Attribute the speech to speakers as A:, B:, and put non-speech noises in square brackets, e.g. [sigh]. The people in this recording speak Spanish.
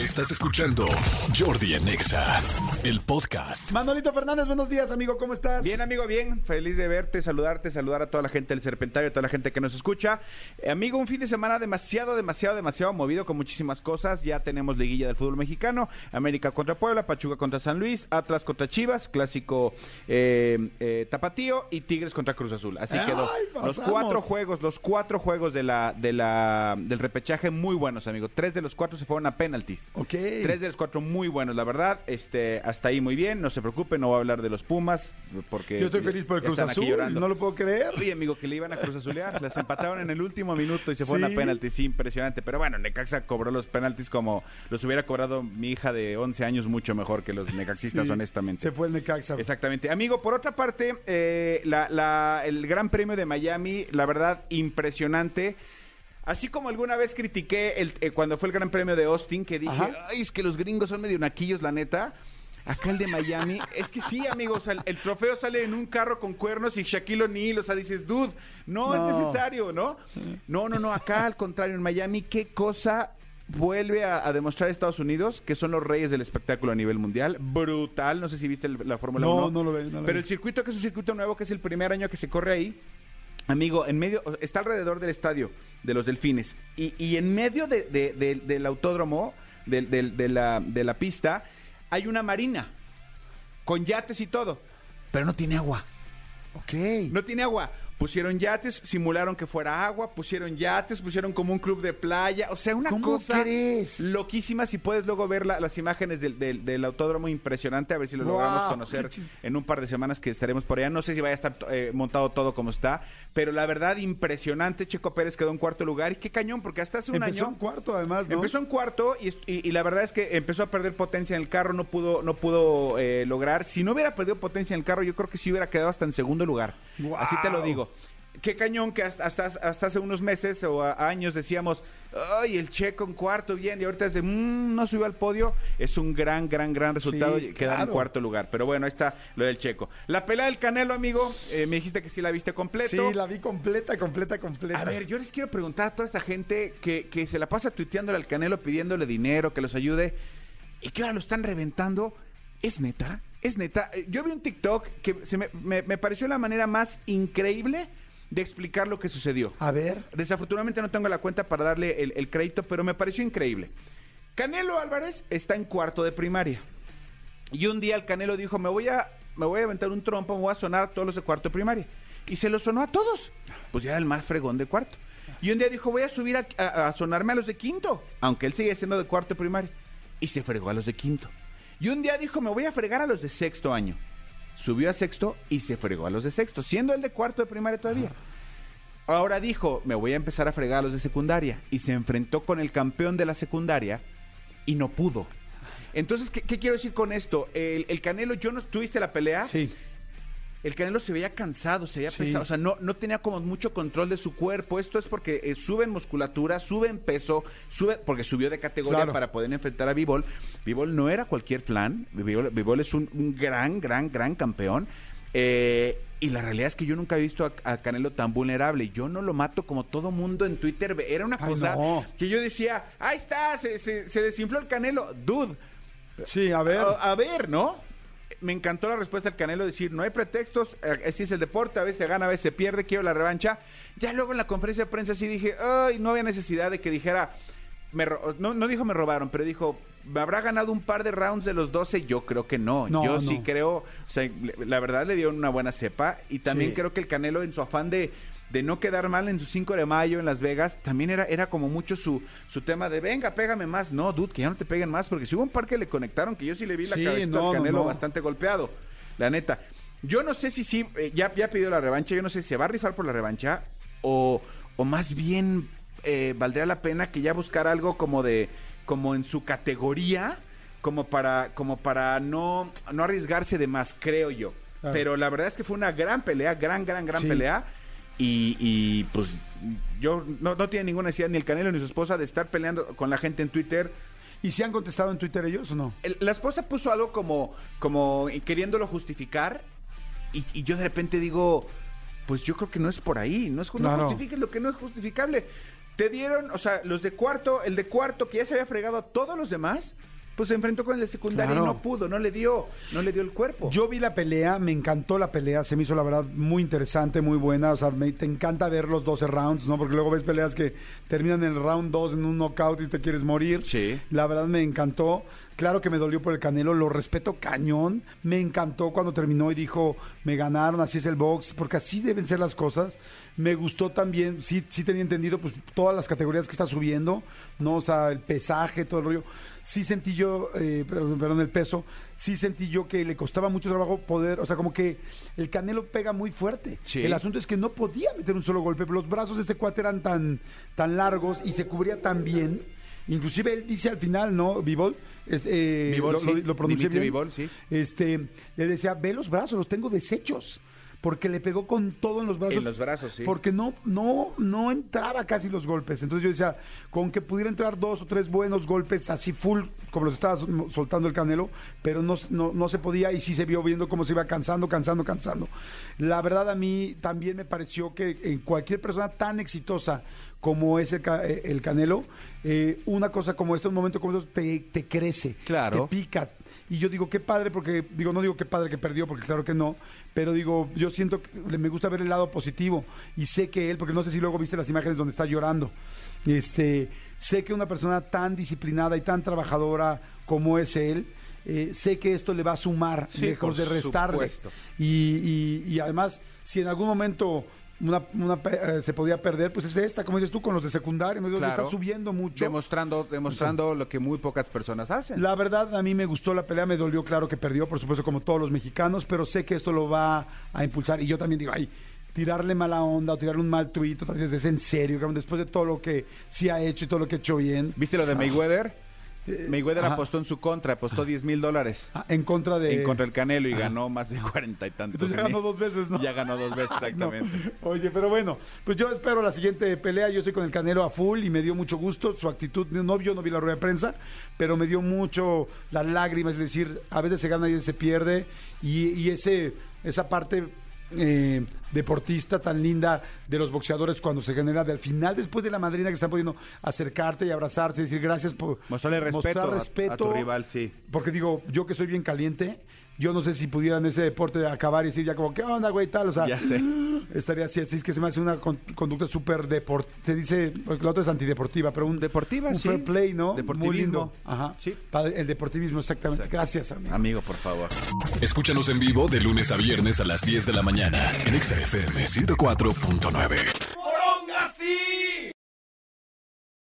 A: Estás escuchando Jordi en Exa, el podcast.
B: Manolito Fernández, buenos días, amigo, ¿cómo estás?
C: Bien, amigo, bien. Feliz de verte, saludarte, saludar a toda la gente del Serpentario, a toda la gente que nos escucha. Eh, amigo, un fin de semana demasiado, demasiado, demasiado movido con muchísimas cosas. Ya tenemos liguilla del fútbol mexicano, América contra Puebla, Pachuca contra San Luis, Atlas contra Chivas, clásico eh, eh, Tapatío y Tigres contra Cruz Azul. Así quedó. Los
B: pasamos.
C: cuatro juegos, los cuatro juegos de la, de la, del repechaje muy buenos, amigo. Tres de los cuatro se fueron a penalties.
B: Ok.
C: Tres de los cuatro muy buenos, la verdad. Este, hasta ahí muy bien. No se preocupe, no voy a hablar de los Pumas porque
B: Yo estoy feliz por el Cruz Azul, no lo puedo creer.
C: Oye, amigo, que le iban a Cruz Azulear. Las [laughs] empataron en el último minuto y se fueron
B: Sí.
C: a penaltis. Sí, impresionante. Pero bueno, Necaxa cobró los penaltis como los hubiera cobrado mi hija de 11 años, mucho mejor que los necaxistas,
B: Sí,
C: honestamente.
B: Se fue el Necaxa.
C: Exactamente. Amigo, por otra parte, eh, la- la- el Gran Premio de Miami, la verdad, impresionante. Así como alguna vez critiqué el, eh, cuando fue el Gran Premio de Austin, que dije,
B: Ajá.
C: ay, es que los gringos son medio naquillos, la neta. Acá el de Miami, es que sí, amigos, o sea, el, el trofeo sale en un carro con cuernos y Shaquille O'Neal, o sea, dices, dude, no,
B: No.
C: es necesario, ¿no? No, no, no, acá al contrario, en Miami, qué cosa vuelve a, a demostrar Estados Unidos que son los reyes del espectáculo a nivel mundial. Brutal, no sé si viste el- la Fórmula
B: No,
C: 1.
B: no lo vi, no
C: Pero
B: vi.
C: el circuito, que es un circuito nuevo, que es el primer año que se corre ahí, Amigo, en medio, está alrededor del estadio de los delfines. Y, y en medio de- de- de- del autódromo, la, de la pista, hay una marina. Con yates y todo. Pero no tiene agua.
B: Ok.
C: No tiene agua. Pusieron yates, simularon que fuera agua, pusieron yates, pusieron como un club de playa. O sea, una
B: ¿Cómo
C: cosa
B: crees?
C: loquísima. Si puedes luego ver la- las imágenes del, del- del autódromo, impresionante. A ver si lo
B: Wow,
C: logramos conocer en un par de semanas que estaremos por allá. No sé si vaya a estar eh, montado todo como está, pero la verdad, impresionante. Checo Pérez quedó en cuarto lugar. Y qué cañón, porque hasta hace un
B: Empezó
C: año.
B: en cuarto, además, ¿no?
C: Empezó en cuarto y, est- y- y la verdad es que empezó a perder potencia en el carro, no pudo, no pudo eh, lograr. Si no hubiera perdido potencia en el carro, yo creo que sí hubiera quedado hasta en segundo lugar. Así te lo digo. Qué cañón que hasta, hasta, hasta hace unos meses o a- años decíamos, ay, el checo en cuarto, bien, y ahorita es de, "Mm, no subió al podio. Es un gran, gran, gran resultado
B: Sí,
C: quedar en cuarto lugar. Pero bueno, ahí está lo del checo. La pelea del Canelo, amigo, eh, me dijiste que sí la viste completo.
B: Sí, la vi completa, completa, completa.
C: A ver, yo les quiero preguntar a toda esa gente que, que se la pasa tuiteándole al Canelo pidiéndole dinero, que los ayude, y que ahora lo están reventando. ¿Es neta? ¿Es neta? Eh, Yo vi un TikTok que se me, me- me pareció la manera más increíble de explicar lo que sucedió.
B: A ver.
C: Desafortunadamente no tengo la cuenta para darle el, el crédito, pero me pareció increíble. Canelo Álvarez está en cuarto de primaria. Y un día el Canelo dijo, me voy a, me voy a aventar un trompo, me voy a sonar a todos los de cuarto de primaria. Y se lo sonó a todos. Pues ya era el más fregón de cuarto. Y un día dijo, voy a subir a, a- a sonarme a los de quinto, aunque él sigue siendo de cuarto de primaria. Y se fregó a los de quinto. Y un día dijo, me voy a fregar a los de sexto año. Subió a sexto y se fregó a los de sexto, siendo el de cuarto de primaria todavía. Ahora dijo, me voy a empezar a fregar a los de secundaria. Y se enfrentó con el campeón de la secundaria y no pudo. Entonces, ¿qué, quiero decir con esto? El, el Canelo, yo no tuviste la pelea.
B: Sí.
C: El Canelo se veía cansado, se veía
B: Sí.
C: pesado, o sea, no, no tenía como mucho control de su cuerpo. Esto es porque eh, sube en musculatura, sube en peso, sube porque subió de categoría
B: Claro.
C: para poder enfrentar a Bivol. Bivol no era cualquier flan, Bivol, es un, un gran, gran, gran campeón. Eh, y la realidad es que yo nunca he visto a, a Canelo tan vulnerable. Yo no lo mato como todo mundo en Twitter. Era una
B: Ay,
C: cosa
B: no.
C: que yo decía, ahí está, se, se- se desinfló el Canelo. Dude,
B: Sí, a ver.
C: a, a ver, ¿no? Me encantó la respuesta del Canelo, decir, no hay pretextos, eh, así es el deporte, a veces se gana, a veces se pierde, quiero la revancha. Ya luego en la conferencia de prensa sí dije, ay, no había necesidad de que dijera, me ro- no, no dijo me robaron, pero dijo, ¿me habrá ganado un par de rounds de los 12? Yo creo que no.
B: No,
C: Yo
B: no.
C: sí creo, o sea, la verdad le dio una buena cepa y también
B: Sí.
C: creo que el Canelo en su afán de, de no quedar mal en su 5 de mayo en Las Vegas, también era, era como mucho su, su tema de, venga, pégame más. No, dude, que ya no te peguen más, porque si hubo un par que le conectaron, que yo sí le vi la
B: Sí,
C: cabeza
B: no,
C: al Canelo
B: no.
C: bastante golpeado, la neta. Yo no sé si sí, eh, ya, ya pidió la revancha, yo no sé si se va a rifar por la revancha o, o más bien eh, valdría la pena que ya buscara algo como de, como en su categoría, como para, como para no, no arriesgarse de más, creo yo.
B: Claro.
C: Pero la verdad es que fue una gran pelea, gran, gran, gran
B: Sí.
C: pelea. Y, y, pues yo no, no tiene ninguna necesidad ni el Canelo ni su esposa de estar peleando con la gente en Twitter.
B: ¿Y si han contestado en Twitter ellos o no?
C: El- la esposa puso algo como, como queriéndolo justificar y, y yo de repente digo, pues yo creo que no es por ahí, no es no
B: Claro.
C: justifiques lo que no es justificable. te dieron, o sea, los de cuarto, el de cuarto que ya se había fregado a todos los demás, pues se enfrentó con el
B: Claro.
C: y no pudo, no le dio, no le dio el cuerpo.
B: Yo vi la pelea, me encantó la pelea, se me hizo la verdad muy interesante, muy buena. O sea, me, te encanta ver los 12 rounds, ¿no? Porque luego ves peleas que terminan en el round 2 en un knockout y te quieres morir.
C: Sí.
B: La verdad me encantó. Claro que me dolió por el Canelo, lo respeto cañón. Me encantó cuando terminó y dijo, me ganaron, así es el box, porque así deben ser las cosas. Me gustó también, sí, sí tenía entendido, pues todas las categorías que está subiendo, ¿no? O sea, el pesaje, todo el rollo. Sí sentí yo, eh, perdón, el peso, sí sentí yo que le costaba mucho trabajo poder, o sea, como que el Canelo pega muy fuerte.
C: Sí.
B: El asunto es que no podía meter un solo golpe, pero los brazos de este cuate eran tan, tan largos y se cubría tan bien. Inclusive él dice al final, ¿no? Bivol, es, eh,
C: Bivol,
B: lo,
C: sí.
B: lo, lo pronuncié bien.
C: Bivol, sí.
B: Este, le decía, ve los brazos, los tengo deshechos. Porque le pegó con todo en los brazos.
C: En los brazos, sí.
B: Porque no, no, no entraba casi los golpes. Entonces yo decía, con que pudiera entrar dos o tres buenos golpes así full, como los estaba sol- soltando el Canelo, pero no, no, no se podía y sí se vio viendo cómo se iba cansando, cansando, cansando. La verdad a mí también me pareció que en cualquier persona tan exitosa como es el, eh, el Canelo, eh, una cosa como esta, un momento como estos, te, te crece,
C: Claro.
B: te pica. Y yo digo, qué padre, porque, digo, no digo qué padre que perdió, porque claro que no, pero digo, yo siento que me gusta ver el lado positivo y sé que él, porque no sé si luego viste las imágenes donde está llorando, este, sé que una persona tan disciplinada y tan trabajadora como es él, eh, sé que esto le va a sumar,
C: Sí,
B: lejos de restarle. Y, y- y además, si en algún momento una, una eh, se podía perder, pues es esta, como dices tú, con los de secundaria, ¿no?
C: Claro.
B: está subiendo mucho.
C: Demostrando, demostrando lo que muy pocas personas hacen.
B: La verdad, a mí me gustó la pelea, me dolió, claro que perdió, por supuesto, como todos los mexicanos, pero sé que esto lo va a impulsar. Y yo también digo, ay, tirarle mala onda o tirarle un mal tuit, o tal vez es en serio, cabrón, después de todo lo que sí ha hecho y todo lo que ha hecho bien.
C: ¿Viste lo de
B: sea,
C: Mayweather? Mayweather
B: ajá.
C: apostó en su contra, apostó 10 mil dólares
B: ah, En contra de...
C: en contra del Canelo y
B: Ajá.
C: ganó más de cuarenta y tantos.
B: Entonces ya ganó dos veces, ¿no?
C: Ya ganó dos veces, [laughs]
B: no.
C: exactamente.
B: Oye, pero bueno, pues yo espero la siguiente pelea. Yo estoy con el Canelo a full y me dio mucho gusto su actitud. No, yo no vi la rueda de prensa, pero me dio mucho las lágrimas. Es decir, a veces se gana y a veces se pierde. Y, y ese, esa parte eh, deportista tan linda de los boxeadores cuando se genera de al final, después de la madrina que están pudiendo acercarte y abrazarte y decir gracias por
C: Mostrarle respeto,
B: mostrar
C: a-
B: respeto
C: a tu rival, sí.
B: porque digo, yo que soy bien caliente, yo no sé si pudieran ese deporte acabar y decir ya como, ¿qué onda, güey? Tal, o sea,
C: Ya sé. [gasps]
B: estaría así, así es que se me hace una con- conducta súper deportiva. Se dice, la otra es antideportiva, pero un,
C: Deportiva,
B: un
C: sí.
B: fair play, ¿no? Muy
C: Deportivismo.
B: lindo. Ajá.
C: Sí.
B: Padre, El deportivismo, exactamente.
C: Exacto.
B: Gracias, amigo.
C: Amigo, por favor.
A: Escúchanos en vivo de lunes a viernes a las 10 de la mañana en Exa FM 104.9.